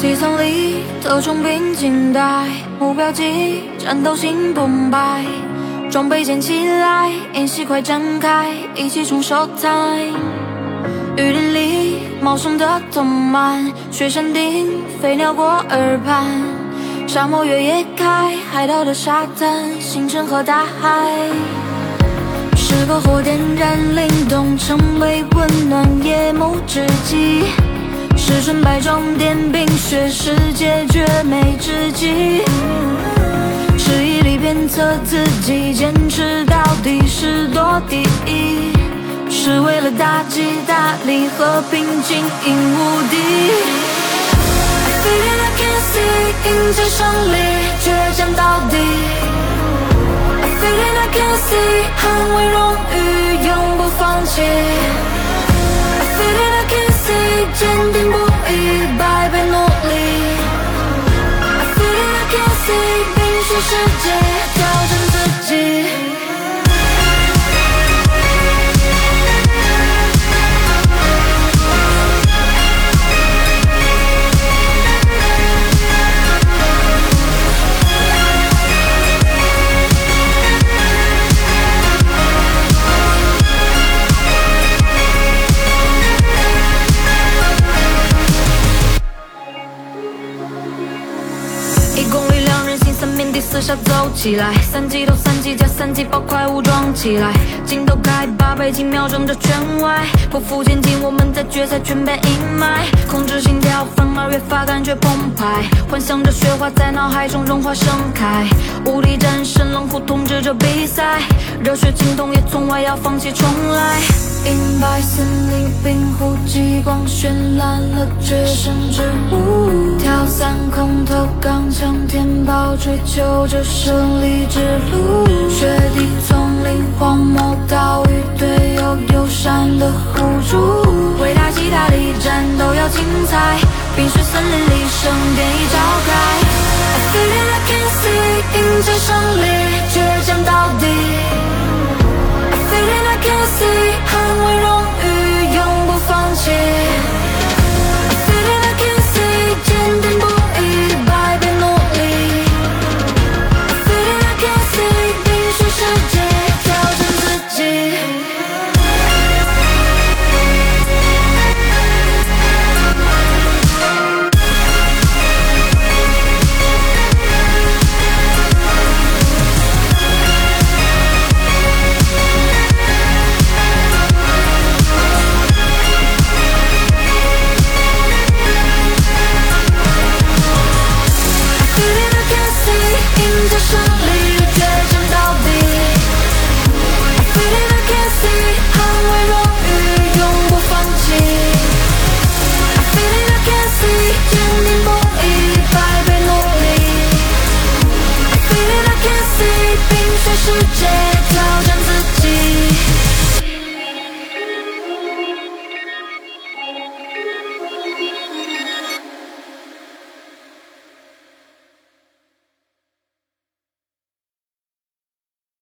机舱里特种兵静待，目标机，战斗心澎湃，装备捡起来，演习快展开，一起冲 show time。雨林里茂盛的藤蔓，雪山顶飞鸟过耳畔，沙漠越野开，海岛的沙滩，星辰和大海。是篝火点燃灵动，成为温暖夜幕之际。是纯白装点冰雪世界绝美之极。是毅力鞭策自己，坚持到底是多第一。是为了大吉大利，和平经营无敌。I feel it, I can see，迎接胜利，倔强到底。I feel it, I can see，捍卫荣誉，永不放弃。去世界，挑战自己。一公里，三面地四下走起来，三级头三级甲三级爆快武装起来，镜头开八倍镜瞄准着圈外，匍匐前进，我们在决赛全被阴霾，控制心跳，反而越发感觉澎湃，幻想着雪花在脑海中融化盛开，无力战胜冷酷统治着比赛，热血青铜也从外要放弃重来，白森林、冰湖、极光，绚烂了绝生之物。跳伞、空投、钢枪、天炮，追求着胜利之路。雪地、丛林、荒漠、岛屿，队友友善的互助。伟大起塔里，战斗要精彩，冰雪森林里，盛典已召开。I feel like I can see in the.